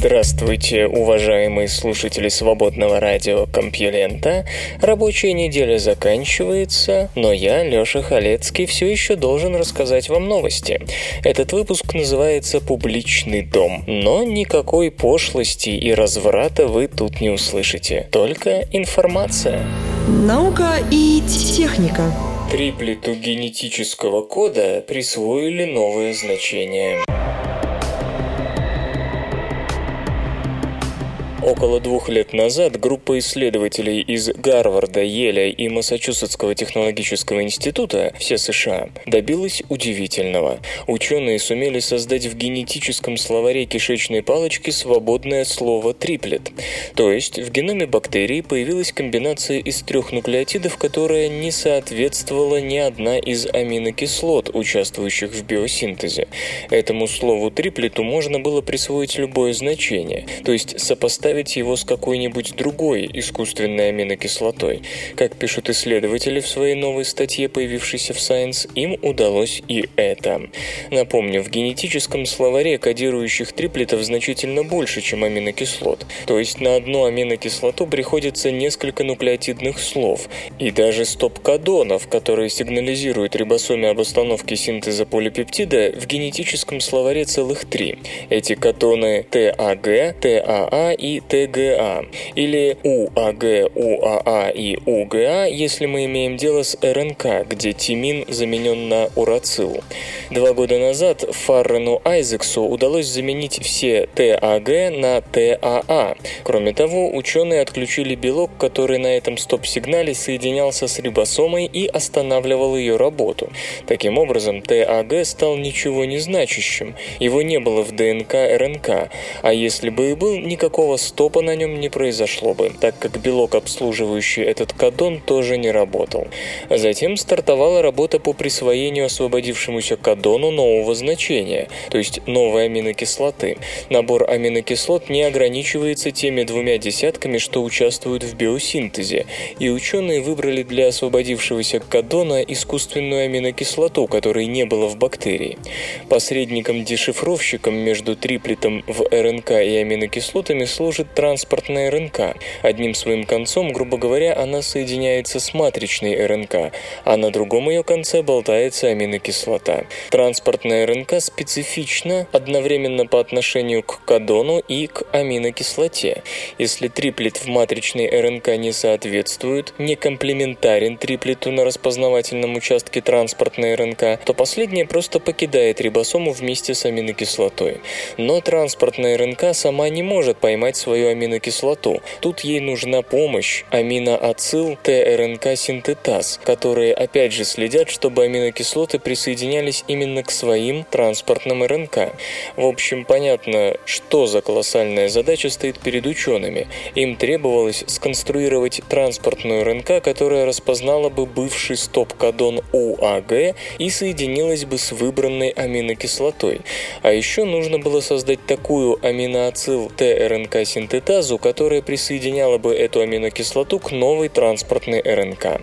Здравствуйте, уважаемые слушатели свободного радио Компьюлента. Рабочая неделя заканчивается, но я, Лёша Халецкий, все еще должен рассказать вам новости. Этот выпуск называется «Публичный дом», но никакой пошлости и разврата вы тут не услышите, только информация. Наука и техника. Триплету генетического кода присвоили новое значение. Около двух лет назад группа исследователей из Гарварда, Еля и Массачусетского технологического института, все США, добилась удивительного. Ученые сумели создать в генетическом словаре кишечной палочки свободное слово «триплет». То есть в геноме бактерии появилась комбинация из трех нуклеотидов, которая не соответствовала ни одна из аминокислот, участвующих в биосинтезе. Этому слову «триплету» можно было присвоить любое значение, то есть сопоставить его с какой-нибудь другой искусственной аминокислотой. Как пишут исследователи в своей новой статье, появившейся в Science, им удалось и это. Напомню, в генетическом словаре кодирующих триплетов значительно больше, чем аминокислот. То есть на одну аминокислоту приходится несколько нуклеотидных слов. И даже стоп-кодонов, которые сигнализируют рибосоме об остановке синтеза полипептида, в генетическом словаре целых три. Эти кодоны ТАГ, ТАА и ТГА, или УАГ, УАА и УГА, если мы имеем дело с РНК, где тимин заменен на урацил. Два года назад Фаррену Айзексу удалось заменить все ТАГ на ТАА. Кроме того, ученые отключили белок, который на этом стоп-сигнале соединялся с рибосомой и останавливал ее работу. Таким образом, ТАГ стал ничего не значащим. Его не было в ДНК РНК, а если бы и был, никакого стопа на нем не произошло бы, так как белок, обслуживающий этот кадон, тоже не работал. Затем стартовала работа по присвоению освободившемуся кадону нового значения, то есть новой аминокислоты. Набор аминокислот не ограничивается теми двумя десятками, что участвуют в биосинтезе, и ученые выбрали для освободившегося кадона искусственную аминокислоту, которой не было в бактерии. Посредником-дешифровщиком между триплетом в РНК и аминокислотами служит транспортная РНК. Одним своим концом, грубо говоря, она соединяется с матричной РНК, а на другом ее конце болтается аминокислота. Транспортная РНК специфична одновременно по отношению к кадону и к аминокислоте. Если триплет в матричной РНК не соответствует, не комплементарен триплету на распознавательном участке транспортной РНК, то последняя просто покидает рибосому вместе с аминокислотой. Но транспортная РНК сама не может поймать свою аминокислоту. Тут ей нужна помощь аминоацил ТРНК-синтетаз, которые опять же следят, чтобы аминокислоты присоединялись именно к своим транспортным РНК. В общем, понятно, что за колоссальная задача стоит перед учеными. Им требовалось сконструировать транспортную РНК, которая распознала бы бывший стоп-кодон УАГ и соединилась бы с выбранной аминокислотой. А еще нужно было создать такую аминоацил ТРНК-синтетазу, которая присоединяла бы эту аминокислоту к новой транспортной РНК.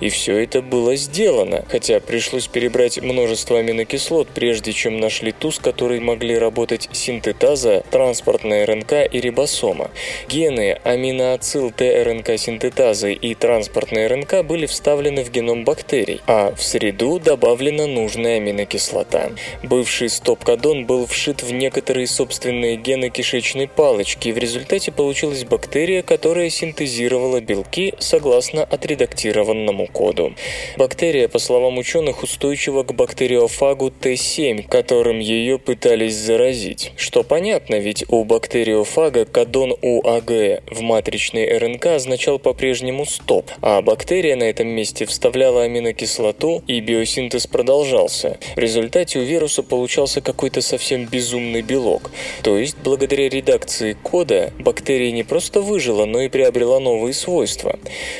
И все это было сделано, хотя пришлось перебрать множество аминокислот, прежде чем нашли ту, с которой могли работать синтетаза, транспортная РНК и рибосома. Гены аминоацил ТРНК синтетазы и транспортной РНК были вставлены в геном бактерий, а в среду добавлена нужная аминокислота. Бывший стоп-кодон был вшит в некоторые собственные гены кишечной палочки, в результате получилась бактерия, которая синтезировала белки согласно отредактированному коду. Бактерия, по словам ученых, устойчива к бактериофагу Т7, которым ее пытались заразить. Что понятно, ведь у бактериофага кодон УАГ в матричной РНК означал по-прежнему стоп, а бактерия на этом месте вставляла аминокислоту, и биосинтез продолжался. В результате у вируса получался какой-то совсем безумный белок. То есть, благодаря редакции кода, бактерия не просто выжила, но и приобрела новые свойства.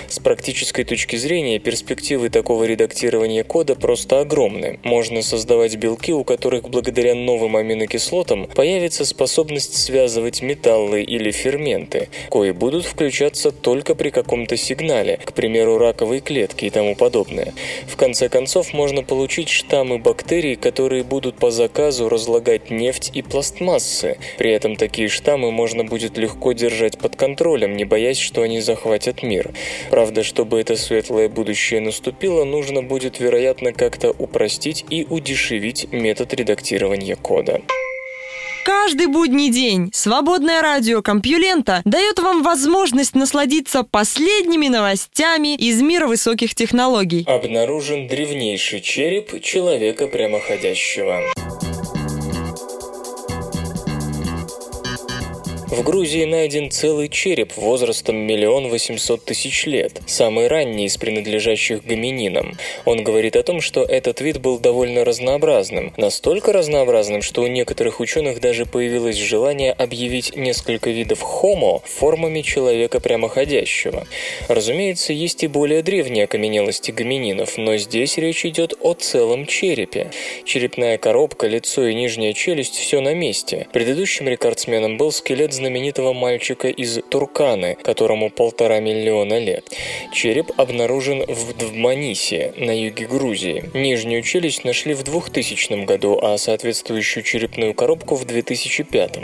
С практической точки зрения перспективы такого редактирования кода просто огромны. Можно создавать белки, у которых благодаря новым аминокислотам появится способность связывать металлы или ферменты, кои будут включаться только при каком-то сигнале, к примеру, раковой клетки и тому подобное. В конце концов, можно получить штаммы бактерий, которые будут по заказу разлагать нефть и пластмассы. При этом такие штаммы можно будет легко держать под контролем, не боясь, что они захватят мир. Правда, чтобы это светлое будущее наступило, нужно будет, вероятно, как-то упростить и удешевить метод редактирования кода. Каждый будний день свободное радио Компьюлента дает вам возможность насладиться последними новостями из мира высоких технологий. Обнаружен древнейший череп человека прямоходящего. В Грузии найден целый череп возрастом миллион восемьсот тысяч лет, самый ранний из принадлежащих гомининам. Он говорит о том, что этот вид был довольно разнообразным, настолько разнообразным, что у некоторых ученых даже появилось желание объявить несколько видов хомо формами человека прямоходящего. Разумеется, есть и более древние окаменелости гомининов, но здесь речь идет о целом черепе. Черепная коробка, лицо и нижняя челюсть – все на месте. Предыдущим рекордсменом был скелет знаменитого мальчика из Турканы, которому полтора миллиона лет. Череп обнаружен в Двманисе, на юге Грузии. Нижнюю челюсть нашли в 2000 году, а соответствующую черепную коробку в 2005.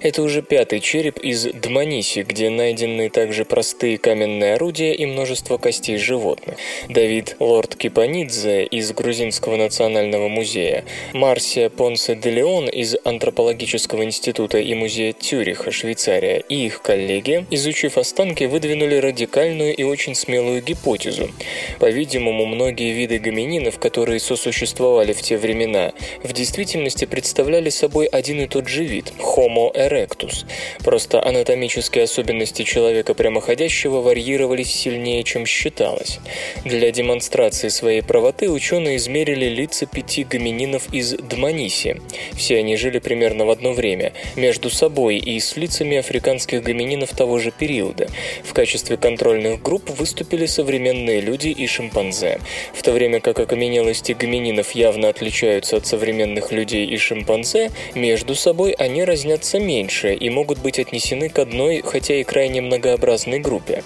Это уже пятый череп из Дманиси, где найдены также простые каменные орудия и множество костей животных. Давид Лорд Кипанидзе из Грузинского национального музея, Марсия Понсе де Леон из Антропологического института и музея Тюриха, Швейцария, и их коллеги, изучив останки, выдвинули радикальную и очень смелую гипотезу. По-видимому, многие виды гомининов, которые сосуществовали в те времена, в действительности представляли собой один и тот же вид – Homo erectus. Просто анатомические особенности человека прямоходящего варьировались сильнее, чем считалось. Для демонстрации своей правоты ученые измерили лица пяти гомининов из Дманиси. Все они жили примерно в одно время. Между собой и с лицами африканских гомининов того же периода. В качестве контрольных групп выступили современные люди и шимпанзе. В то время как окаменелости гомининов явно отличаются от современных людей и шимпанзе, между собой они разнятся меньше и могут быть отнесены к одной, хотя и крайне многообразной группе.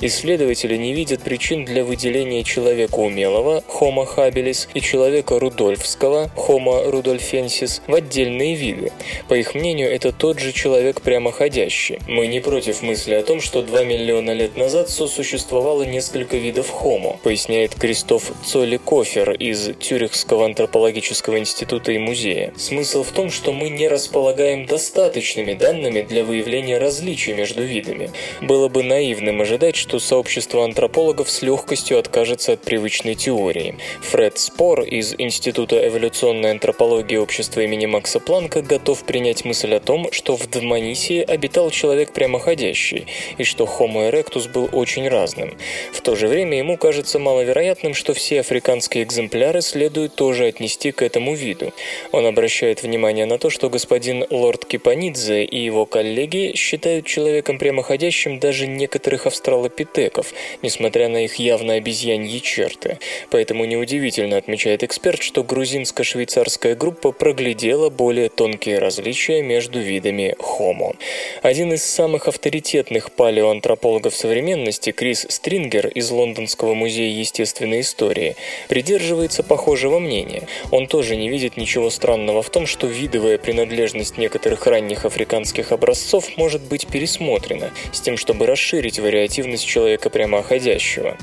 Исследователи не видят причин для выделения человека умелого Homo habilis и человека рудольфского Homo rudolfensis в отдельные виды. По их мнению, это тот же человек прямоходящий. Мы не против мысли о том, что 2 миллиона лет назад сосуществовало несколько видов Homo, поясняет Кристоф Цоли Кофер из Тюрихского антропологического института и музея. Смысл в том, что мы не располагаем достаточными данными для выявления различий между видами. Было бы наивным ожидать, что сообщество антропологов с легкостью откажется от привычной теории. Фред Спор из Института эволюционной антропологии общества имени Макса Планка готов принять мысль о том, что в Дмани Таисии обитал человек прямоходящий, и что Homo erectus был очень разным. В то же время ему кажется маловероятным, что все африканские экземпляры следует тоже отнести к этому виду. Он обращает внимание на то, что господин лорд Кипанидзе и его коллеги считают человеком прямоходящим даже некоторых австралопитеков, несмотря на их явно обезьяньи черты. Поэтому неудивительно, отмечает эксперт, что грузинско-швейцарская группа проглядела более тонкие различия между видами Homo. Homo. Один из самых авторитетных палеоантропологов современности, Крис Стрингер из Лондонского музея естественной истории, придерживается похожего мнения. Он тоже не видит ничего странного в том, что видовая принадлежность некоторых ранних африканских образцов может быть пересмотрена, с тем, чтобы расширить вариативность человека прямоходящего.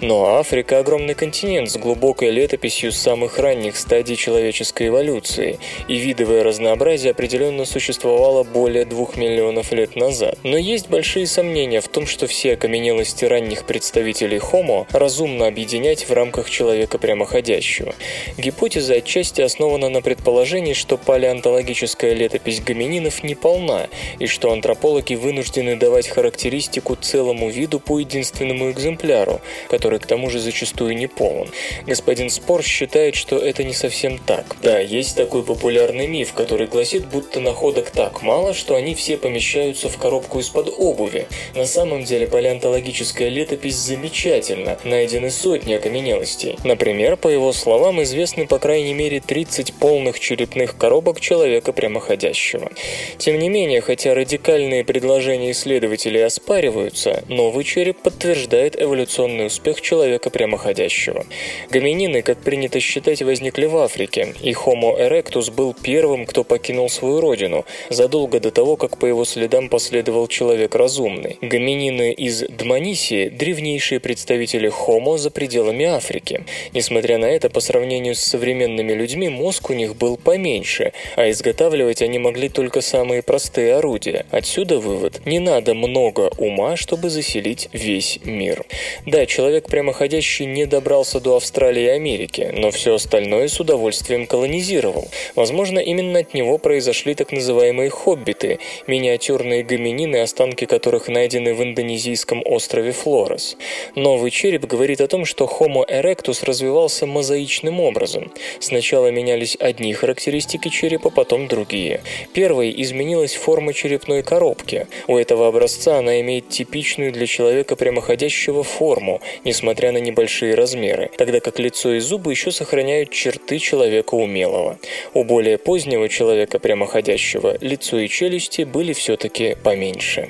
Но Африка – огромный континент с глубокой летописью самых ранних стадий человеческой эволюции, и видовое разнообразие определенно существовало более двух миллионов лет назад. Но есть большие сомнения в том, что все окаменелости ранних представителей Homo разумно объединять в рамках человека прямоходящего. Гипотеза отчасти основана на предположении, что палеонтологическая летопись гомининов не полна, и что антропологи вынуждены давать характеристику целому виду по единственному экземпляру, который к тому же зачастую не полон. Господин Спор считает, что это не совсем так. Да, есть такой популярный миф, который гласит, будто находок так мало, что они все помещаются в коробку из-под обуви. На самом деле палеонтологическая летопись замечательна, найдены сотни окаменелостей. Например, по его словам, известны по крайней мере 30 полных черепных коробок человека прямоходящего. Тем не менее, хотя радикальные предложения исследователей оспариваются, новый череп подтверждает эволюционный успех человека прямоходящего. Гоминины, как принято считать, возникли в Африке, и Homo erectus был первым, кто покинул свою родину, задолго до того, как по его следам последовал человек разумный. Гоминины из Дманисии – древнейшие представители Homo за пределами Африки. Несмотря на это, по сравнению с современными людьми, мозг у них был поменьше, а изготавливать они могли только самые простые орудия. Отсюда вывод – не надо много ума, чтобы заселить весь мир. Да, человек прямоходящий не добрался до Австралии и Америки, но все остальное с удовольствием колонизировал. Возможно, именно от него произошли так называемые хоббиты, миниатюрные гоминины, останки которых найдены в индонезийском острове Флорес. Новый череп говорит о том, что Homo erectus развивался мозаичным образом. Сначала менялись одни характеристики черепа, потом другие. Первой изменилась форма черепной коробки. У этого образца она имеет типичную для человека прямоходящего форму, несмотря на небольшие размеры, тогда как лицо и зубы еще сохраняют черты человека умелого. У более позднего человека прямоходящего лицо и челюсти были все-таки поменьше.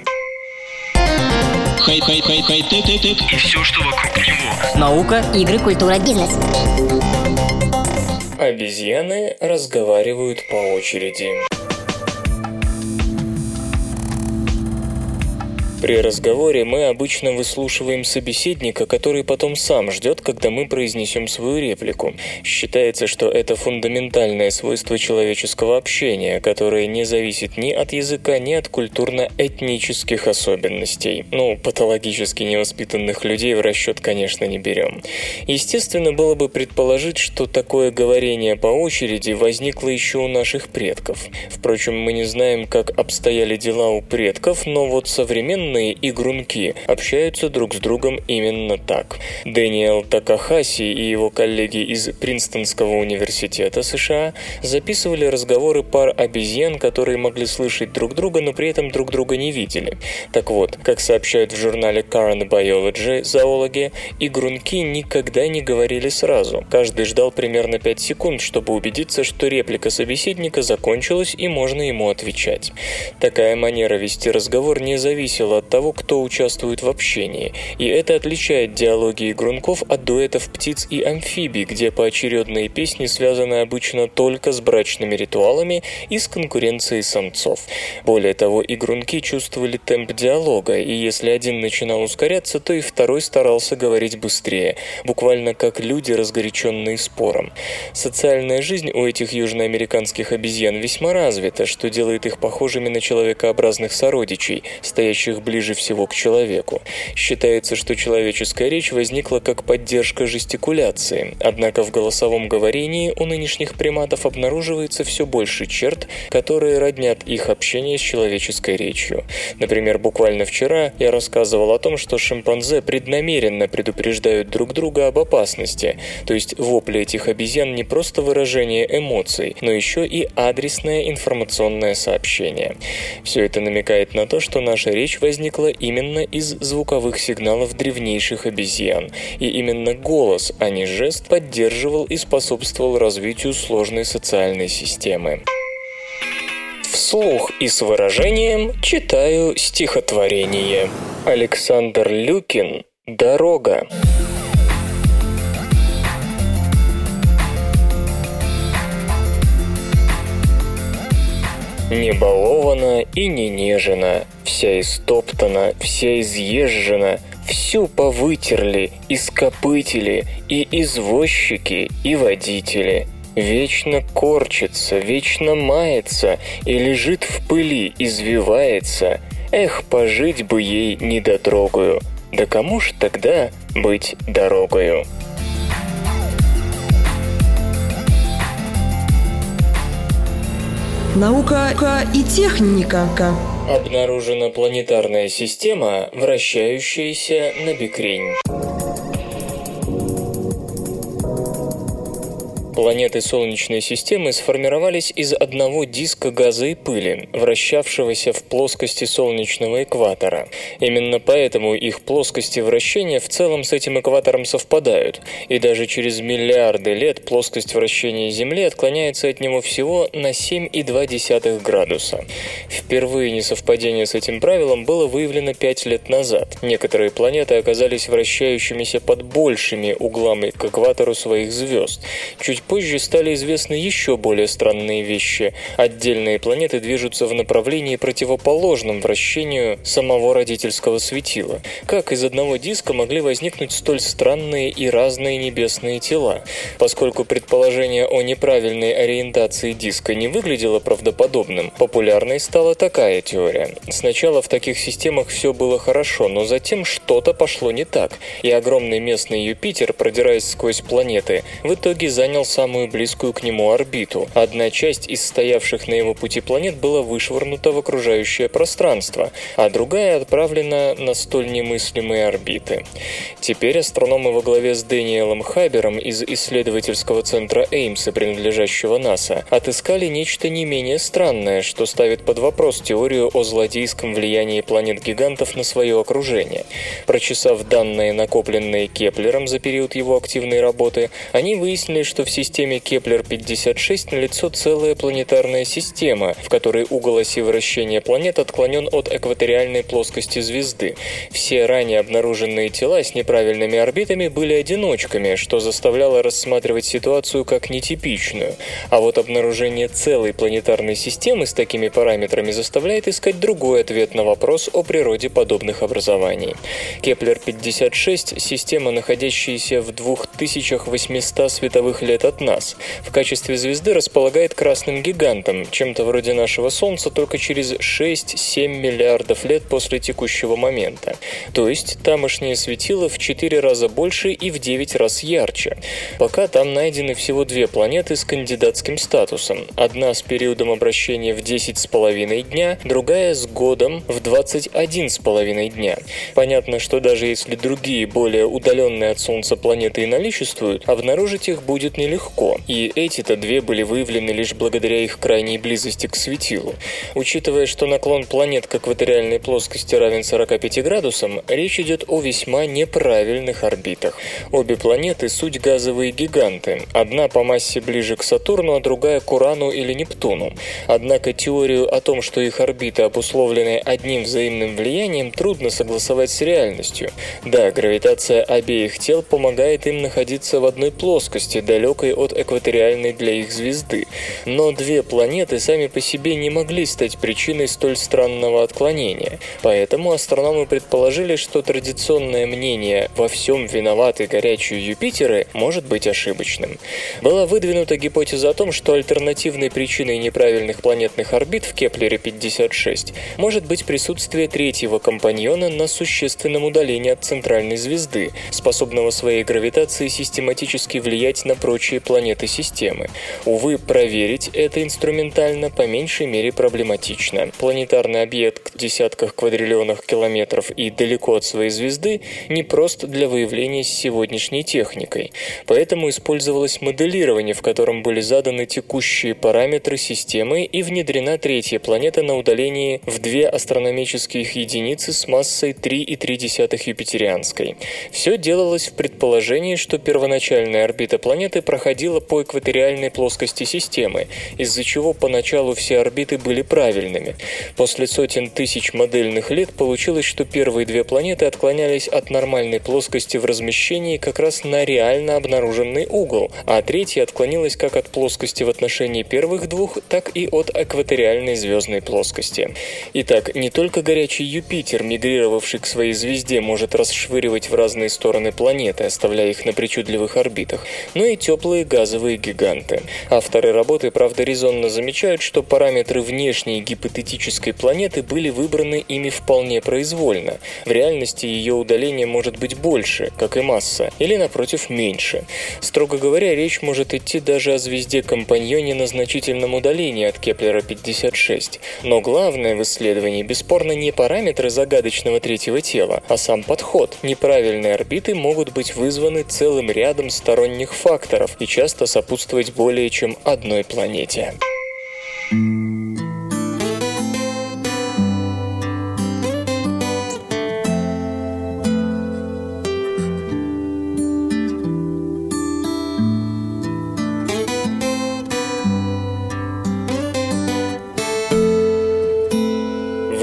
И все, что вокруг него. Наука, игры, культура, бизнес. Обезьяны разговаривают по очереди. При разговоре мы обычно выслушиваем собеседника, который потом сам ждет, когда мы произнесем свою реплику. Считается, что это фундаментальное свойство человеческого общения, которое не зависит ни от языка, ни от культурно-этнических особенностей. Ну, патологически невоспитанных людей в расчет, конечно, не берем. Естественно, было бы предположить, что такое говорение по очереди возникло еще у наших предков. Впрочем, мы не знаем, как обстояли дела у предков, но вот современные современные игрунки общаются друг с другом именно так. Дэниел Такахаси и его коллеги из Принстонского университета США записывали разговоры пар обезьян, которые могли слышать друг друга, но при этом друг друга не видели. Так вот, как сообщают в журнале Current Biology зоологи, игрунки никогда не говорили сразу. Каждый ждал примерно 5 секунд, чтобы убедиться, что реплика собеседника закончилась и можно ему отвечать. Такая манера вести разговор не зависела от того, кто участвует в общении, и это отличает диалоги игрунков от дуэтов птиц и амфибий, где поочередные песни связаны обычно только с брачными ритуалами и с конкуренцией самцов. Более того, игрунки чувствовали темп диалога, и если один начинал ускоряться, то и второй старался говорить быстрее, буквально как люди, разгоряченные спором. Социальная жизнь у этих южноамериканских обезьян весьма развита, что делает их похожими на человекообразных сородичей, стоящих ближе всего к человеку. Считается, что человеческая речь возникла как поддержка жестикуляции, однако в голосовом говорении у нынешних приматов обнаруживается все больше черт, которые роднят их общение с человеческой речью. Например, буквально вчера я рассказывал о том, что шимпанзе преднамеренно предупреждают друг друга об опасности, то есть вопли этих обезьян не просто выражение эмоций, но еще и адресное информационное сообщение. Все это намекает на то, что наша речь возникла возникла именно из звуковых сигналов древнейших обезьян, и именно голос, а не жест, поддерживал и способствовал развитию сложной социальной системы. Вслух и с выражением читаю стихотворение. Александр Люкин «Дорога». Не балована и не нежена, вся истоптана, вся изъезжена, всю повытерли, ископытили и извозчики, и водители. Вечно корчится, вечно мается и лежит в пыли, извивается. Эх, пожить бы ей недотрогую. Да кому ж тогда быть дорогою? Наука и техника. Обнаружена планетарная система, вращающаяся на бикрень. Планеты Солнечной системы сформировались из одного диска газа и пыли, вращавшегося в плоскости солнечного экватора. Именно поэтому их плоскости вращения в целом с этим экватором совпадают, и даже через миллиарды лет плоскость вращения Земли отклоняется от него всего на 7,2 градуса. Впервые несовпадение с этим правилом было выявлено 5 лет назад. Некоторые планеты оказались вращающимися под большими углами к экватору своих звезд. Чуть позже стали известны еще более странные вещи. Отдельные планеты движутся в направлении противоположном вращению самого родительского светила. Как из одного диска могли возникнуть столь странные и разные небесные тела? Поскольку предположение о неправильной ориентации диска не выглядело правдоподобным, популярной стала такая теория. Сначала в таких системах все было хорошо, но затем что-то пошло не так, и огромный местный Юпитер, продираясь сквозь планеты, в итоге занял самую близкую к нему орбиту. Одна часть из стоявших на его пути планет была вышвырнута в окружающее пространство, а другая отправлена на столь немыслимые орбиты. Теперь астрономы во главе с Дэниелом Хабером из исследовательского центра Эймса, принадлежащего НАСА, отыскали нечто не менее странное, что ставит под вопрос теорию о злодейском влиянии планет-гигантов на свое окружение. Прочесав данные, накопленные Кеплером за период его активной работы, они выяснили, что в системе Кеплер-56 налицо целая планетарная система, в которой угол оси вращения планет отклонен от экваториальной плоскости звезды. Все ранее обнаруженные тела с неправильными орбитами были одиночками, что заставляло рассматривать ситуацию как нетипичную. А вот обнаружение целой планетарной системы с такими параметрами заставляет искать другой ответ на вопрос о природе подобных образований. Кеплер-56 – система, находящаяся в 2800 световых лет от нас. В качестве звезды располагает красным гигантом, чем-то вроде нашего Солнца, только через 6-7 миллиардов лет после текущего момента. То есть тамошнее светило в 4 раза больше и в 9 раз ярче. Пока там найдены всего две планеты с кандидатским статусом. Одна с периодом обращения в 10,5 дня, другая с годом в 21,5 дня. Понятно, что даже если другие, более удаленные от Солнца планеты и наличествуют, обнаружить их будет нелегко. И эти-то две были выявлены лишь благодаря их крайней близости к светилу. Учитывая, что наклон планет к экваториальной плоскости равен 45 градусам, речь идет о весьма неправильных орбитах. Обе планеты – суть газовые гиганты. Одна по массе ближе к Сатурну, а другая к Урану или Нептуну. Однако теорию о том, что их орбиты обусловлены одним взаимным влиянием, трудно согласовать с реальностью. Да, гравитация обеих тел помогает им находиться в одной плоскости, далекой от экваториальной для их звезды. Но две планеты сами по себе не могли стать причиной столь странного отклонения. Поэтому астрономы предположили, что традиционное мнение «во всем виноваты горячие Юпитеры» может быть ошибочным. Была выдвинута гипотеза о том, что альтернативной причиной неправильных планетных орбит в Кеплере-56 может быть присутствие третьего компаньона на существенном удалении от центральной звезды, способного своей гравитацией систематически влиять на прочие планеты системы. Увы, проверить это инструментально по меньшей мере проблематично. Планетарный объект в десятках квадриллионах километров и далеко от своей звезды не прост для выявления с сегодняшней техникой. Поэтому использовалось моделирование, в котором были заданы текущие параметры системы и внедрена третья планета на удалении в две астрономических единицы с массой 3,3 юпитерианской. Все делалось в предположении, что первоначальная орбита планеты проходила по экваториальной плоскости системы, из-за чего поначалу все орбиты были правильными. После сотен тысяч модельных лет получилось, что первые две планеты отклонялись от нормальной плоскости в размещении как раз на реально обнаруженный угол, а третья отклонилась как от плоскости в отношении первых двух, так и от экваториальной звездной плоскости. Итак, не только горячий Юпитер, мигрировавший к своей звезде, может расшвыривать в разные стороны планеты, оставляя их на причудливых орбитах, но и теплые газовые гиганты. Авторы работы, правда, резонно замечают, что параметры внешней гипотетической планеты были выбраны ими вполне произвольно. В реальности ее удаление может быть больше, как и масса, или, напротив, меньше. Строго говоря, речь может идти даже о звезде-компаньоне на значительном удалении от Кеплера-56. Но главное в исследовании бесспорно не параметры загадочного третьего тела, а сам подход. Неправильные орбиты могут быть вызваны целым рядом сторонних факторов, и часто сопутствовать более чем одной планете.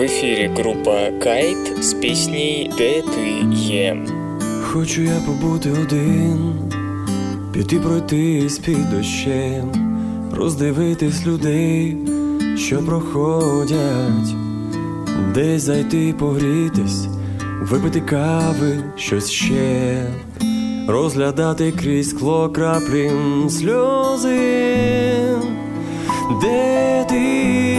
В эфире группа Кайт з піснею Де ти є. Хочу я побути один, піти пройтись під дощем, роздивитись людей, що проходять, десь зайти погрітись, випити кави, щось ще, розглядати крізь скло краплі сльози, де ти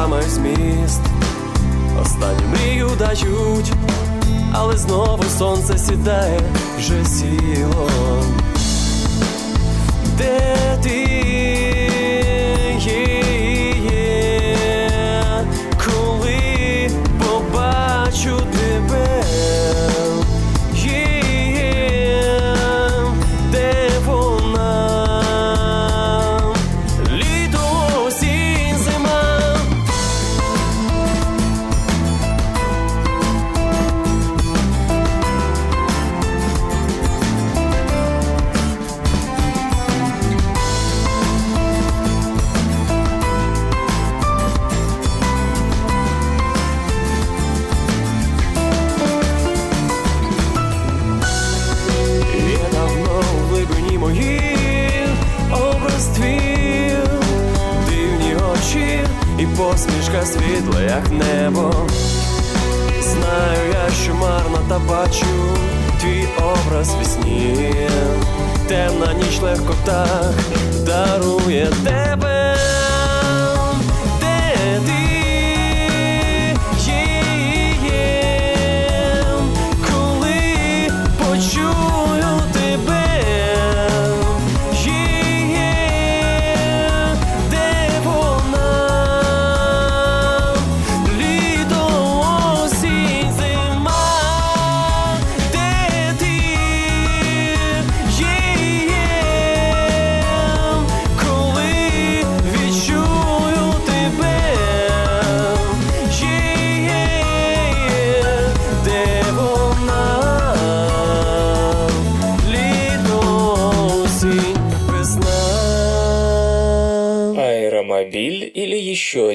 словами зміст, останню мрію дають, але знову сонце сідає вже сіло. Де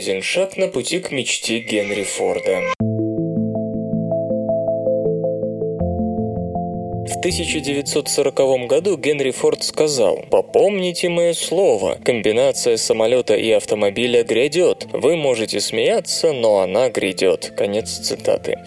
еще один шаг на пути к мечте Генри Форда. 1940 году Генри Форд сказал «Попомните мое слово, комбинация самолета и автомобиля грядет. Вы можете смеяться, но она грядет». Конец цитаты.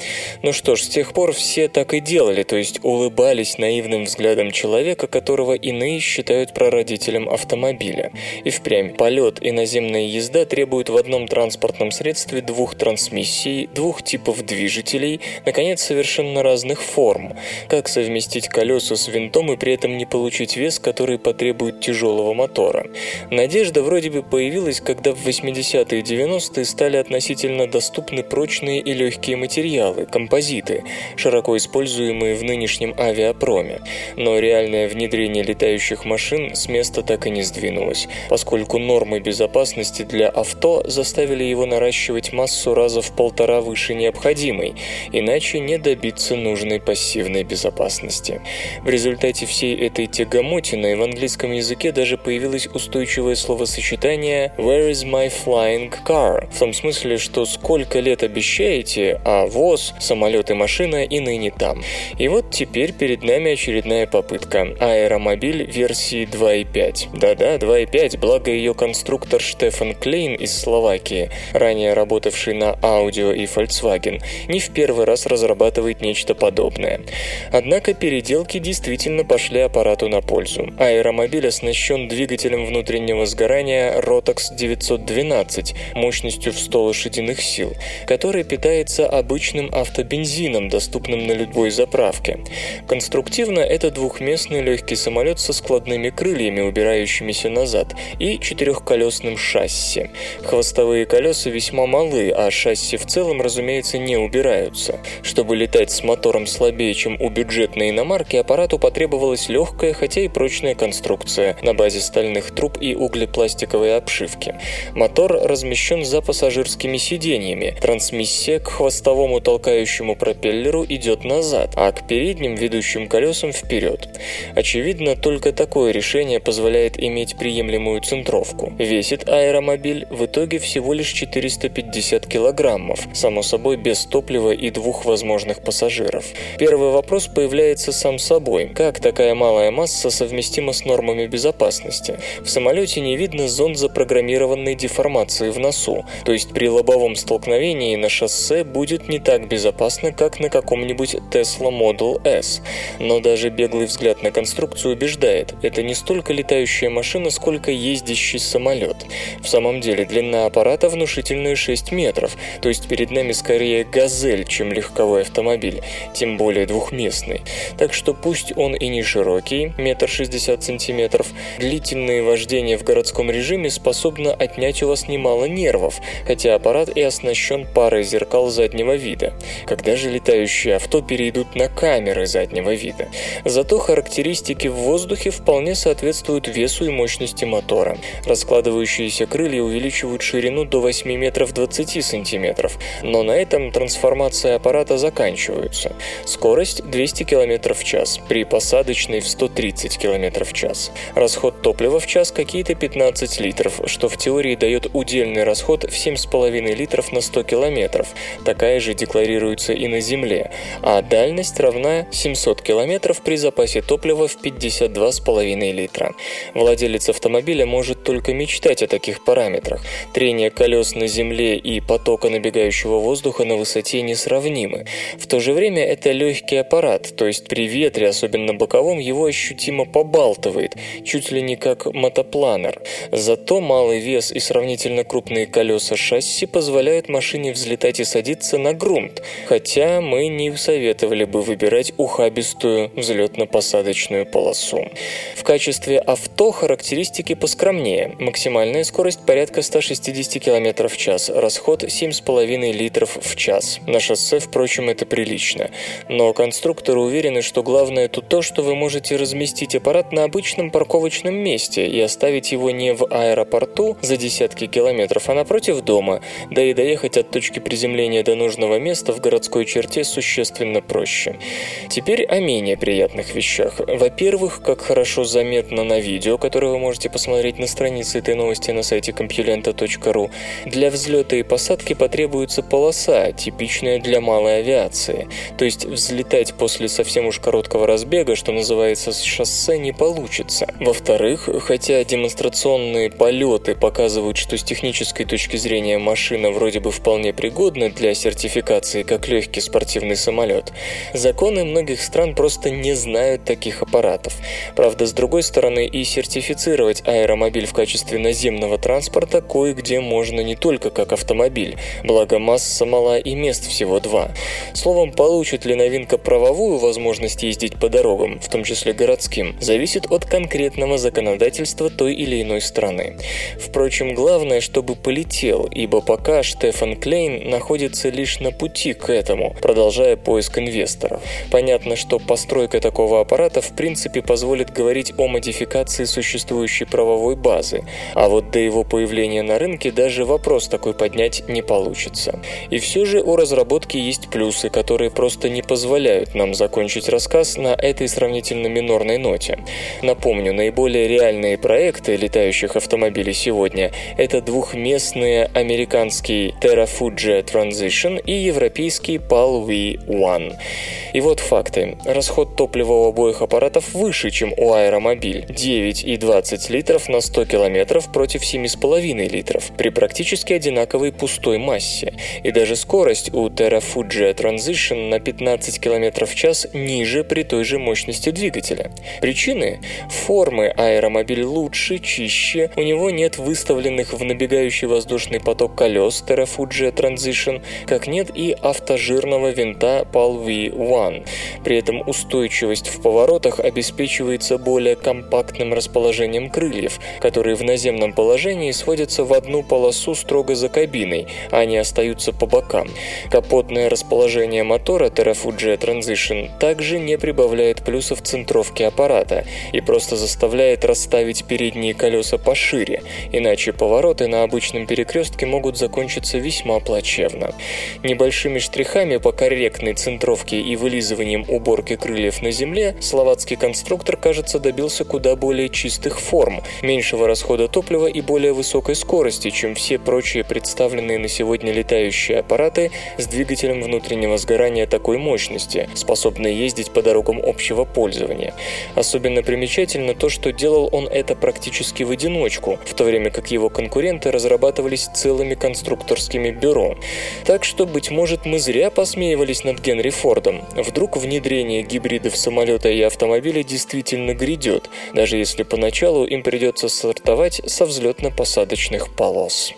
Ну что ж, с тех пор все так и делали, то есть улыбались наивным взглядом человека, которого иные считают прародителем автомобиля. И впрямь, полет и наземная езда требуют в одном транспортном средстве двух трансмиссий, двух типов движителей, наконец, совершенно разных форм. Как совместить колеса с винтом и при этом не получить вес, который потребует тяжелого мотора? Надежда вроде бы появилась, когда в 80-е и 90-е стали относительно доступны прочные и легкие материалы, композиты, широко используемые в нынешнем авиапроме. Но реальное внедрение летающих машин с места так и не сдвинулось, поскольку нормы безопасности для авто заставили его наращивать массу раза в полтора выше необходимой, иначе не добиться нужной пассивной безопасности. В результате всей этой тягомотины в английском языке даже появилось устойчивое словосочетание «Where is my flying car?» в том смысле, что сколько лет обещаете, а ВОЗ, самолет и машина и ныне там. И вот теперь перед нами очередная попытка. Аэромобиль версии 2.5. Да-да, 2.5, благо ее конструктор Штефан Клейн из Словакии, ранее работавший на Audi и Volkswagen, не в первый раз разрабатывает нечто подобное. Однако перед переделки действительно пошли аппарату на пользу. Аэромобиль оснащен двигателем внутреннего сгорания Rotax 912 мощностью в 100 лошадиных сил, который питается обычным автобензином, доступным на любой заправке. Конструктивно это двухместный легкий самолет со складными крыльями, убирающимися назад, и четырехколесным шасси. Хвостовые колеса весьма малы, а шасси в целом, разумеется, не убираются. Чтобы летать с мотором слабее, чем у бюджетной иномарки, аппарату потребовалась легкая, хотя и прочная конструкция на базе стальных труб и углепластиковой обшивки. Мотор размещен за пассажирскими сиденьями. Трансмиссия к хвостовому толкающему пропеллеру идет назад, а к передним ведущим колесам вперед. Очевидно, только такое решение позволяет иметь приемлемую центровку. Весит аэромобиль в итоге всего лишь 450 килограммов, само собой без топлива и двух возможных пассажиров. Первый вопрос появляется сам собой. Как такая малая масса совместима с нормами безопасности? В самолете не видно зон запрограммированной деформации в носу, то есть при лобовом столкновении на шоссе будет не так безопасно, как на каком-нибудь Tesla Model S. Но даже беглый взгляд на конструкцию убеждает, это не столько летающая машина, сколько ездящий самолет. В самом деле, длина аппарата внушительные 6 метров, то есть перед нами скорее газель, чем легковой автомобиль, тем более двухместный. Так что пусть он и не широкий, метр шестьдесят сантиметров, длительное вождение в городском режиме способно отнять у вас немало нервов, хотя аппарат и оснащен парой зеркал заднего вида. Когда же летающие авто перейдут на камеры заднего вида? Зато характеристики в воздухе вполне соответствуют весу и мощности мотора. Раскладывающиеся крылья увеличивают ширину до 8 метров 20 сантиметров, но на этом трансформация аппарата заканчивается. Скорость 200 км в час, при посадочной в 130 км в час. Расход топлива в час какие-то 15 литров, что в теории дает удельный расход в 7,5 литров на 100 км. Такая же декларируется и на Земле. А дальность равна 700 км при запасе топлива в 52,5 литра. Владелец автомобиля может только мечтать о таких параметрах. Трение колес на земле и потока набегающего воздуха на высоте несравнимы. В то же время это легкий аппарат, то есть при ветре, особенно боковом, его ощутимо побалтывает, чуть ли не как мотопланер. Зато малый вес и сравнительно крупные колеса шасси позволяют машине взлетать и садиться на грунт, хотя мы не советовали бы выбирать ухабистую взлетно-посадочную полосу. В качестве авто характеристики поскромнее. Максимальная скорость порядка 160 км в час, расход 7,5 литров в час. На шоссе, впрочем, это прилично. Но конструкторы уверены, что главное тут то, что вы можете разместить аппарат на обычном парковочном месте и оставить его не в аэропорту за десятки километров, а напротив дома, да и доехать от точки приземления до нужного места в городской черте существенно проще. Теперь о менее приятных вещах. Во-первых, как хорошо заметно на видео, которое вы можете посмотреть на странице этой новости на сайте compulenta.ru, для взлета и посадки потребуется полоса, типичная для малой авиации. То есть взлетать после совсем уж короткого разбега, что называется, с шоссе не получится. Во-вторых, хотя демонстрационные полеты показывают, что с технической точки зрения машина вроде бы вполне пригодна для сертификации как легкий спортивный самолет, законы многих стран просто не знают таких аппаратов. Правда, с другой стороны, и сертифицировать аэромобиль в качестве наземного транспорта кое-где можно не только как автомобиль, благо масса мала и мест всего два. Словом, получит ли новинка правовую возможность ездить по дорогам, в том числе городским, зависит от конкретного законодательства той или иной страны. Впрочем, главное, чтобы полетел, ибо пока Штефан Клейн находится лишь на пути к этому, продолжая поиск инвесторов. Понятно, что постройка такого аппарата в принципе позволит говорить о модификации существующей правовой базы, а вот до его появления на рынке даже вопрос такой поднять не получится. И все же у разработки есть плюсы, которые просто не позволяют нам закончить рассказ на этой сравнительно минорной ноте. Напомню, наиболее реальные проекты летающих автомобилей сегодня – это двухместные американский Terrafugia Transition и европейский PAL V1. И вот факты. Расход топлива у обоих аппаратов выше, чем у аэромобиль – 9,20 литров на 100 километров против 7,5 литров при практически одинаковой пустой массе. И даже скорость у Terrafugia Transition на 15 км в час ниже ниже при той же мощности двигателя. Причины? Формы аэромобиль лучше, чище, у него нет выставленных в набегающий воздушный поток колес Terrafuji Transition, как нет и автожирного винта PAL V1. При этом устойчивость в поворотах обеспечивается более компактным расположением крыльев, которые в наземном положении сводятся в одну полосу строго за кабиной, а не остаются по бокам. Капотное расположение мотора Terrafuji Transition также не прибавляет плюсов центровки аппарата и просто заставляет расставить передние колеса пошире, иначе повороты на обычном перекрестке могут закончиться весьма плачевно. Небольшими штрихами по корректной центровке и вылизыванием уборки крыльев на земле словацкий конструктор, кажется, добился куда более чистых форм, меньшего расхода топлива и более высокой скорости, чем все прочие представленные на сегодня летающие аппараты с двигателем внутреннего сгорания такой мощности, способные ездить по дорогам общего пользования. Особенно примечательно то, что делал он это практически в одиночку, в то время как его конкуренты разрабатывались целыми конструкторскими бюро. Так что, быть может, мы зря посмеивались над Генри Фордом. Вдруг внедрение гибридов самолета и автомобиля действительно грядет, даже если поначалу им придется стартовать со взлетно-посадочных полос.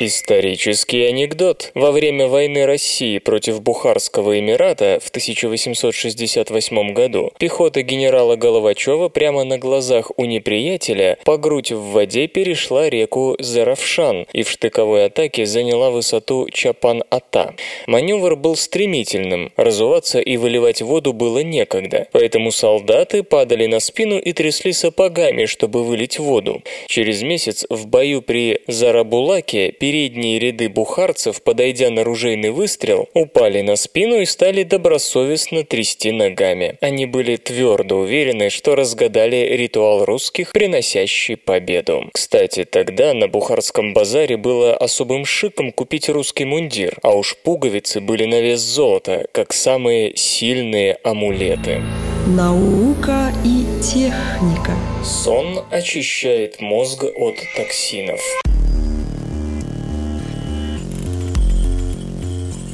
Исторический анекдот. Во время войны России против Бухарского Эмирата в 1868 году пехота генерала Головачева прямо на глазах у неприятеля по грудь в воде перешла реку Заравшан и в штыковой атаке заняла высоту Чапан-Ата. Маневр был стремительным, разуваться и выливать воду было некогда, поэтому солдаты падали на спину и трясли сапогами, чтобы вылить воду. Через месяц в бою при Зарабулаке передние ряды бухарцев, подойдя на ружейный выстрел, упали на спину и стали добросовестно трясти ногами. Они были твердо уверены, что разгадали ритуал русских, приносящий победу. Кстати, тогда на Бухарском базаре было особым шиком купить русский мундир, а уж пуговицы были на вес золота, как самые сильные амулеты. Наука и техника. Сон очищает мозг от токсинов.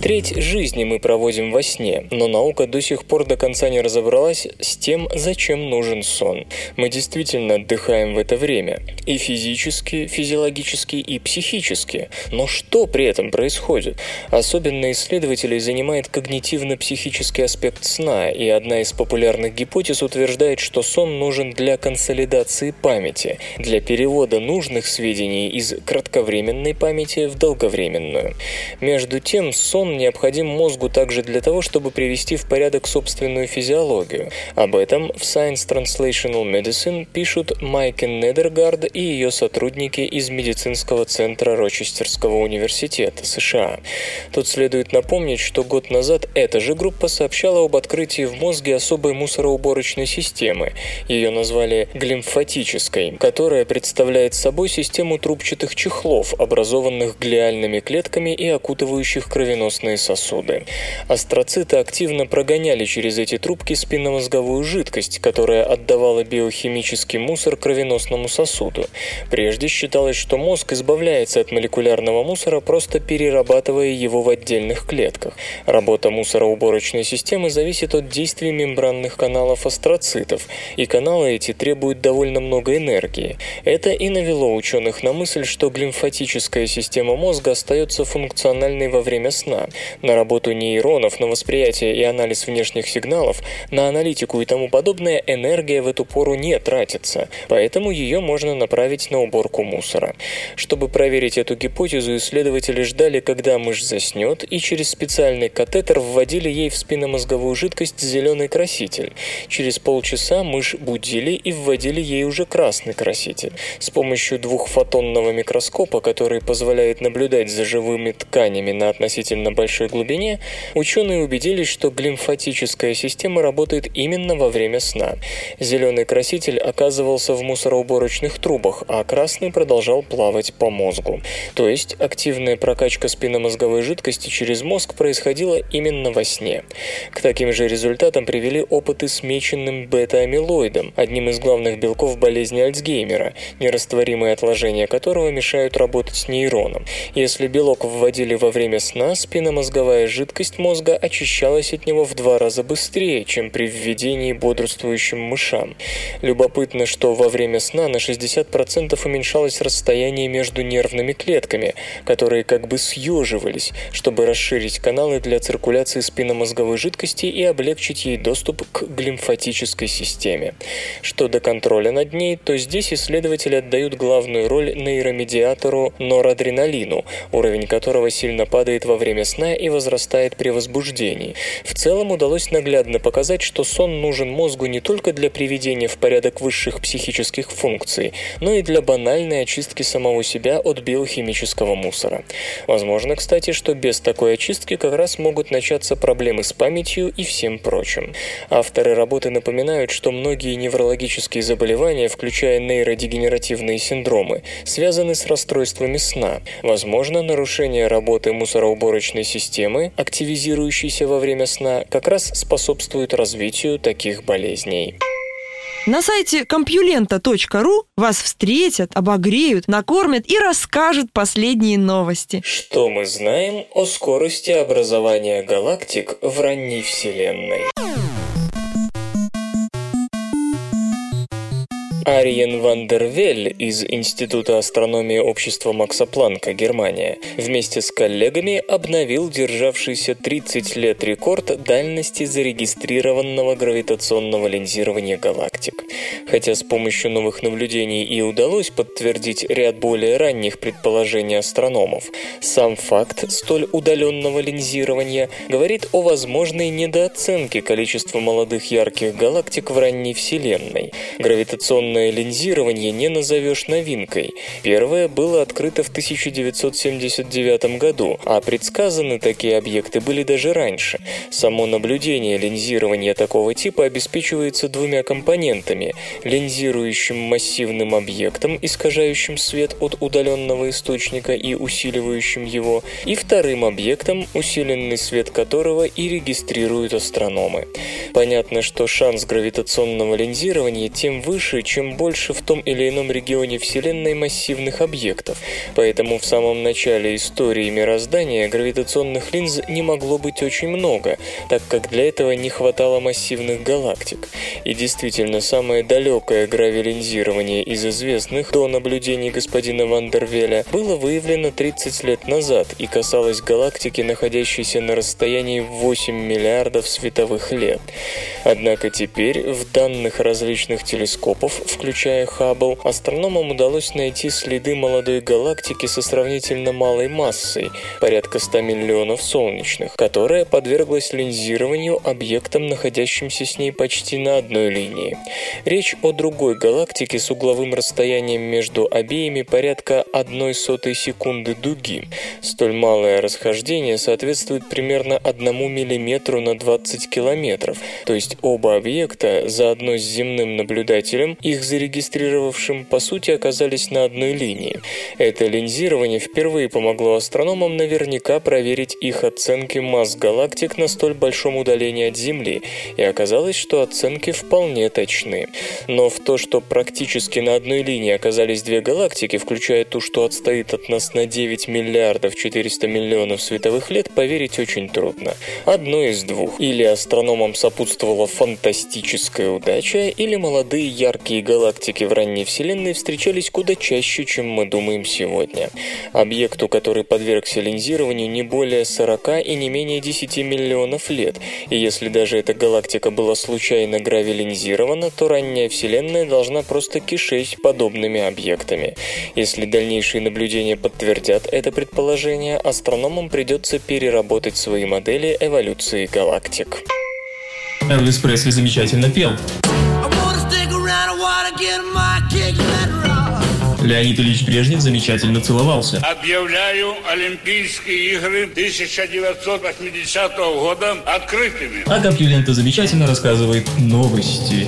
Треть жизни мы проводим во сне, но наука до сих пор до конца не разобралась с тем, зачем нужен сон. Мы действительно отдыхаем в это время. И физически, физиологически, и психически. Но что при этом происходит? Особенно исследователей занимает когнитивно-психический аспект сна, и одна из популярных гипотез утверждает, что сон нужен для консолидации памяти, для перевода нужных сведений из кратковременной памяти в долговременную. Между тем, необходим мозгу также для того, чтобы привести в порядок собственную физиологию. Об этом в Science Translational Medicine пишут Майкен Недергард и ее сотрудники из медицинского центра Рочестерского университета США. Тут следует напомнить, что год назад эта же группа сообщала об открытии в мозге особой мусороуборочной системы. Ее назвали глимфатической, которая представляет собой систему трубчатых чехлов, образованных глиальными клетками и окутывающих кровеносные кровеносные сосуды. Астроциты активно прогоняли через эти трубки спинномозговую жидкость, которая отдавала биохимический мусор кровеносному сосуду. Прежде считалось, что мозг избавляется от молекулярного мусора, просто перерабатывая его в отдельных клетках. Работа мусороуборочной системы зависит от действий мембранных каналов астроцитов, и каналы эти требуют довольно много энергии. Это и навело ученых на мысль, что глимфатическая система мозга остается функциональной во время сна, на работу нейронов, на восприятие и анализ внешних сигналов, на аналитику и тому подобное энергия в эту пору не тратится, поэтому ее можно направить на уборку мусора. Чтобы проверить эту гипотезу, исследователи ждали, когда мышь заснет, и через специальный катетер вводили ей в спинномозговую жидкость зеленый краситель. Через полчаса мышь будили и вводили ей уже красный краситель. С помощью двухфотонного микроскопа, который позволяет наблюдать за живыми тканями на относительно большой глубине, ученые убедились, что глимфатическая система работает именно во время сна. Зеленый краситель оказывался в мусороуборочных трубах, а красный продолжал плавать по мозгу. То есть активная прокачка спинномозговой жидкости через мозг происходила именно во сне. К таким же результатам привели опыты с меченным бета-амилоидом, одним из главных белков болезни Альцгеймера, нерастворимые отложения которого мешают работать с нейроном. Если белок вводили во время сна, спинномозговая спинномозговая жидкость мозга очищалась от него в два раза быстрее, чем при введении бодрствующим мышам. Любопытно, что во время сна на 60% уменьшалось расстояние между нервными клетками, которые как бы съеживались, чтобы расширить каналы для циркуляции спинномозговой жидкости и облегчить ей доступ к глимфатической системе. Что до контроля над ней, то здесь исследователи отдают главную роль нейромедиатору норадреналину, уровень которого сильно падает во время сна и возрастает при возбуждении. В целом удалось наглядно показать, что сон нужен мозгу не только для приведения в порядок высших психических функций, но и для банальной очистки самого себя от биохимического мусора. Возможно, кстати, что без такой очистки как раз могут начаться проблемы с памятью и всем прочим. Авторы работы напоминают, что многие неврологические заболевания, включая нейродегенеративные синдромы, связаны с расстройствами сна. Возможно, нарушение работы мусороуборочной системы, активизирующейся во время сна, как раз способствует развитию таких болезней. На сайте компьюлента.ру вас встретят, обогреют, накормят и расскажут последние новости. Что мы знаем о скорости образования галактик в ранней Вселенной? Ариен ван дер Вель из Института астрономии общества Макса Планка, Германия, вместе с коллегами обновил державшийся 30 лет рекорд дальности зарегистрированного гравитационного линзирования галактик. Хотя с помощью новых наблюдений и удалось подтвердить ряд более ранних предположений астрономов, сам факт столь удаленного линзирования говорит о возможной недооценке количества молодых ярких галактик в ранней Вселенной. Гравитационный Электронное линзирование не назовешь новинкой. Первое было открыто в 1979 году, а предсказаны такие объекты были даже раньше. Само наблюдение линзирования такого типа обеспечивается двумя компонентами – линзирующим массивным объектом, искажающим свет от удаленного источника и усиливающим его, и вторым объектом, усиленный свет которого и регистрируют астрономы. Понятно, что шанс гравитационного линзирования тем выше, чем чем больше в том или ином регионе Вселенной массивных объектов, поэтому в самом начале истории мироздания гравитационных линз не могло быть очень много, так как для этого не хватало массивных галактик. И действительно, самое далекое гравилинзирование из известных до наблюдений господина Вандервеля было выявлено 30 лет назад и касалось галактики, находящейся на расстоянии 8 миллиардов световых лет. Однако теперь в данных различных телескопов включая Хаббл, астрономам удалось найти следы молодой галактики со сравнительно малой массой, порядка 100 миллионов солнечных, которая подверглась линзированию объектом, находящимся с ней почти на одной линии. Речь о другой галактике с угловым расстоянием между обеими порядка одной сотой секунды дуги. Столь малое расхождение соответствует примерно 1 миллиметру на 20 километров, то есть оба объекта заодно с земным наблюдателем их зарегистрировавшим, по сути оказались на одной линии. Это линзирование впервые помогло астрономам наверняка проверить их оценки масс галактик на столь большом удалении от Земли, и оказалось, что оценки вполне точны. Но в то, что практически на одной линии оказались две галактики, включая ту, что отстоит от нас на 9 миллиардов 400 миллионов световых лет, поверить очень трудно. Одно из двух. Или астрономам сопутствовала фантастическая удача, или молодые яркие галактики галактики в ранней Вселенной встречались куда чаще, чем мы думаем сегодня. Объекту, который подвергся линзированию, не более 40 и не менее 10 миллионов лет, и если даже эта галактика была случайно гравилинзирована, то ранняя Вселенная должна просто кишеть подобными объектами. Если дальнейшие наблюдения подтвердят это предположение, астрономам придется переработать свои модели эволюции галактик. Элвис Пресли замечательно пел. Леонид Ильич Брежнев замечательно целовался. Объявляю Олимпийские игры 1980 года открытыми. А Компьюлента замечательно рассказывает новости.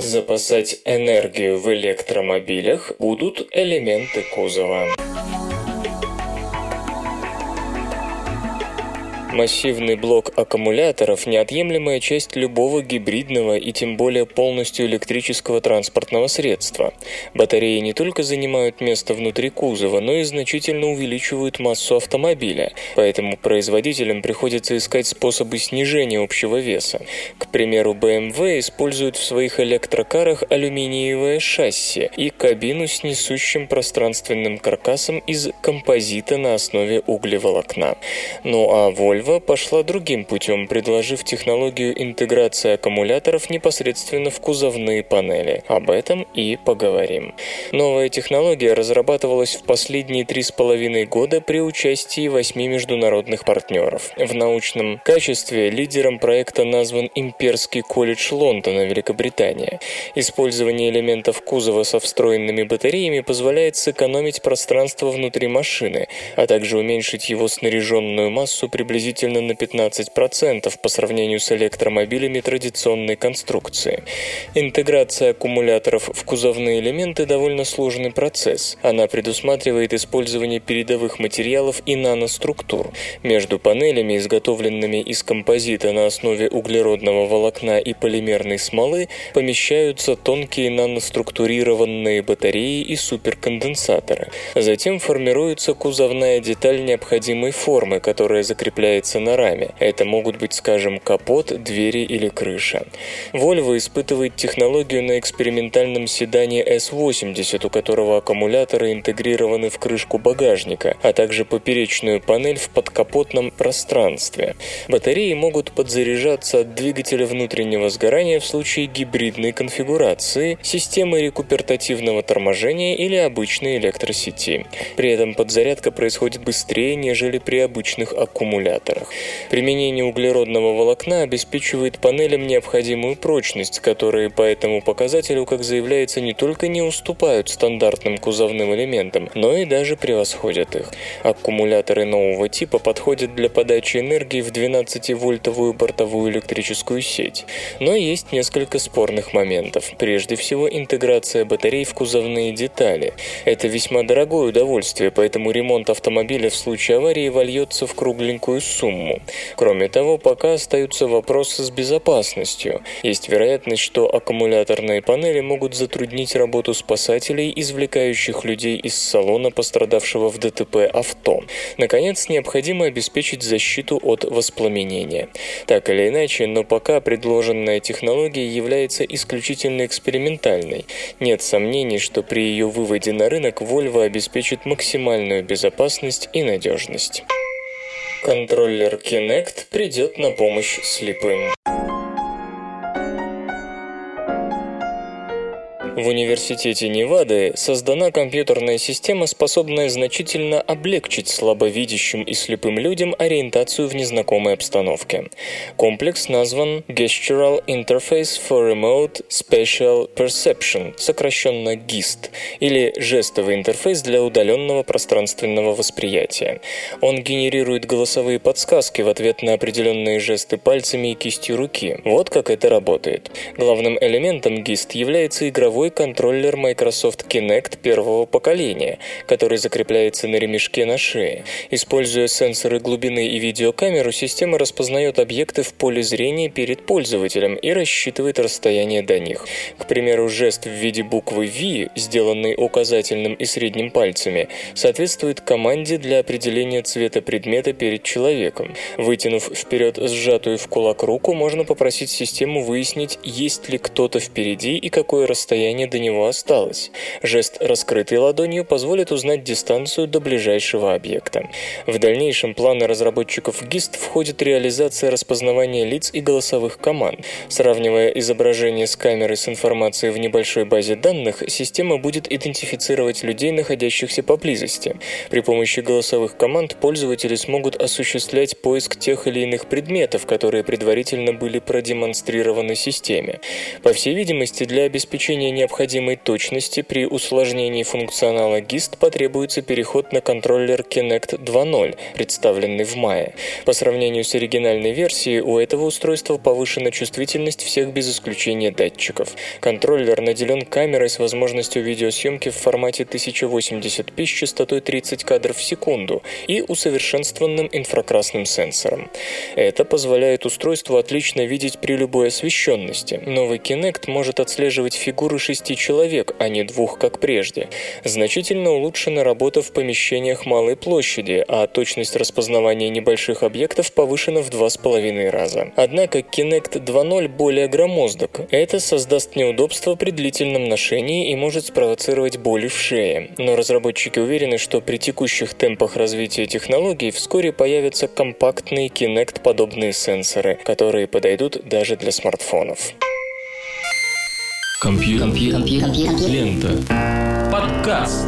Запасать энергию в электромобилях будут элементы кузова. Массивный блок аккумуляторов – неотъемлемая часть любого гибридного и тем более полностью электрического транспортного средства. Батареи не только занимают место внутри кузова, но и значительно увеличивают массу автомобиля, поэтому производителям приходится искать способы снижения общего веса. К примеру, BMW использует в своих электрокарах алюминиевое шасси и кабину с несущим пространственным каркасом из композита на основе углеволокна. Ну а Volvo пошла другим путем, предложив технологию интеграции аккумуляторов непосредственно в кузовные панели. Об этом и поговорим. Новая технология разрабатывалась в последние три с половиной года при участии восьми международных партнеров. В научном качестве лидером проекта назван Имперский колледж Лондона, Великобритания. Использование элементов кузова со встроенными батареями позволяет сэкономить пространство внутри машины, а также уменьшить его снаряженную массу приблизительно на 15% по сравнению с электромобилями традиционной конструкции. Интеграция аккумуляторов в кузовные элементы довольно сложный процесс. Она предусматривает использование передовых материалов и наноструктур. Между панелями, изготовленными из композита на основе углеродного волокна и полимерной смолы, помещаются тонкие наноструктурированные батареи и суперконденсаторы. Затем формируется кузовная деталь необходимой формы, которая закрепляется на раме. Это могут быть, скажем, капот, двери или крыша. Volvo испытывает технологию на экспериментальном седане S80, у которого аккумуляторы интегрированы в крышку багажника, а также поперечную панель в подкапотном пространстве. Батареи могут подзаряжаться от двигателя внутреннего сгорания в случае гибридной конфигурации, системы рекупертативного торможения или обычной электросети. При этом подзарядка происходит быстрее, нежели при обычных аккумуляторах. Применение углеродного волокна обеспечивает панелям необходимую прочность, которые по этому показателю, как заявляется, не только не уступают стандартным кузовным элементам, но и даже превосходят их. Аккумуляторы нового типа подходят для подачи энергии в 12-вольтовую бортовую электрическую сеть. Но есть несколько спорных моментов. Прежде всего, интеграция батарей в кузовные детали. Это весьма дорогое удовольствие, поэтому ремонт автомобиля в случае аварии вольется в кругленькую сумму. Кроме того, пока остаются вопросы с безопасностью. Есть вероятность, что аккумуляторные панели могут затруднить работу спасателей, извлекающих людей из салона пострадавшего в ДТП авто. Наконец, необходимо обеспечить защиту от воспламенения. Так или иначе, но пока предложенная технология является исключительно экспериментальной. Нет сомнений, что при ее выводе на рынок Volvo обеспечит максимальную безопасность и надежность. Контроллер Kinect придет на помощь слепым. В Университете Невады создана компьютерная система, способная значительно облегчить слабовидящим и слепым людям ориентацию в незнакомой обстановке. Комплекс назван Gestural Interface for Remote Spatial Perception, сокращенно GIST, или жестовый интерфейс для удаленного пространственного восприятия. Он генерирует голосовые подсказки в ответ на определенные жесты пальцами и кистью руки. Вот как это работает. Главным элементом GIST является игровой контроллер Microsoft Kinect первого поколения, который закрепляется на ремешке на шее. Используя сенсоры глубины и видеокамеру, система распознает объекты в поле зрения перед пользователем и рассчитывает расстояние до них. К примеру, жест в виде буквы V, сделанный указательным и средним пальцами, соответствует команде для определения цвета предмета перед человеком. Вытянув вперед сжатую в кулак руку, можно попросить систему выяснить, есть ли кто-то впереди и какое расстояние до него осталось. Жест раскрытой ладонью позволит узнать дистанцию до ближайшего объекта. В дальнейшем планы разработчиков GIST входит реализация распознавания лиц и голосовых команд. Сравнивая изображение с камерой с информацией в небольшой базе данных, система будет идентифицировать людей, находящихся поблизости. При помощи голосовых команд пользователи смогут осуществлять поиск тех или иных предметов, которые предварительно были продемонстрированы системе. По всей видимости, для обеспечения необходимых необходимой точности при усложнении функционала GIST потребуется переход на контроллер Kinect 2.0, представленный в мае. По сравнению с оригинальной версией, у этого устройства повышена чувствительность всех без исключения датчиков. Контроллер наделен камерой с возможностью видеосъемки в формате 1080p с частотой 30 кадров в секунду и усовершенствованным инфракрасным сенсором. Это позволяет устройству отлично видеть при любой освещенности. Новый Kinect может отслеживать фигуры шести человек, а не двух, как прежде. Значительно улучшена работа в помещениях малой площади, а точность распознавания небольших объектов повышена в два с половиной раза. Однако Kinect 2.0 более громоздок. Это создаст неудобства при длительном ношении и может спровоцировать боли в шее. Но разработчики уверены, что при текущих темпах развития технологий вскоре появятся компактные Kinect-подобные сенсоры, которые подойдут даже для смартфонов. Компьютер. Лента. Подкаст.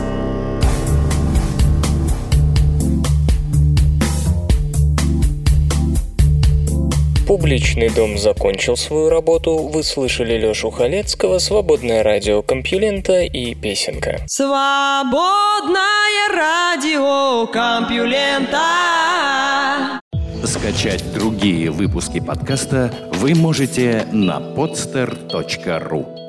Публичный дом закончил свою работу. Вы слышали Лёшу Халецкого, свободное радио Компьюлента и песенка. Свободное радио Компьюлента. Скачать другие выпуски подкаста вы можете на podster.ru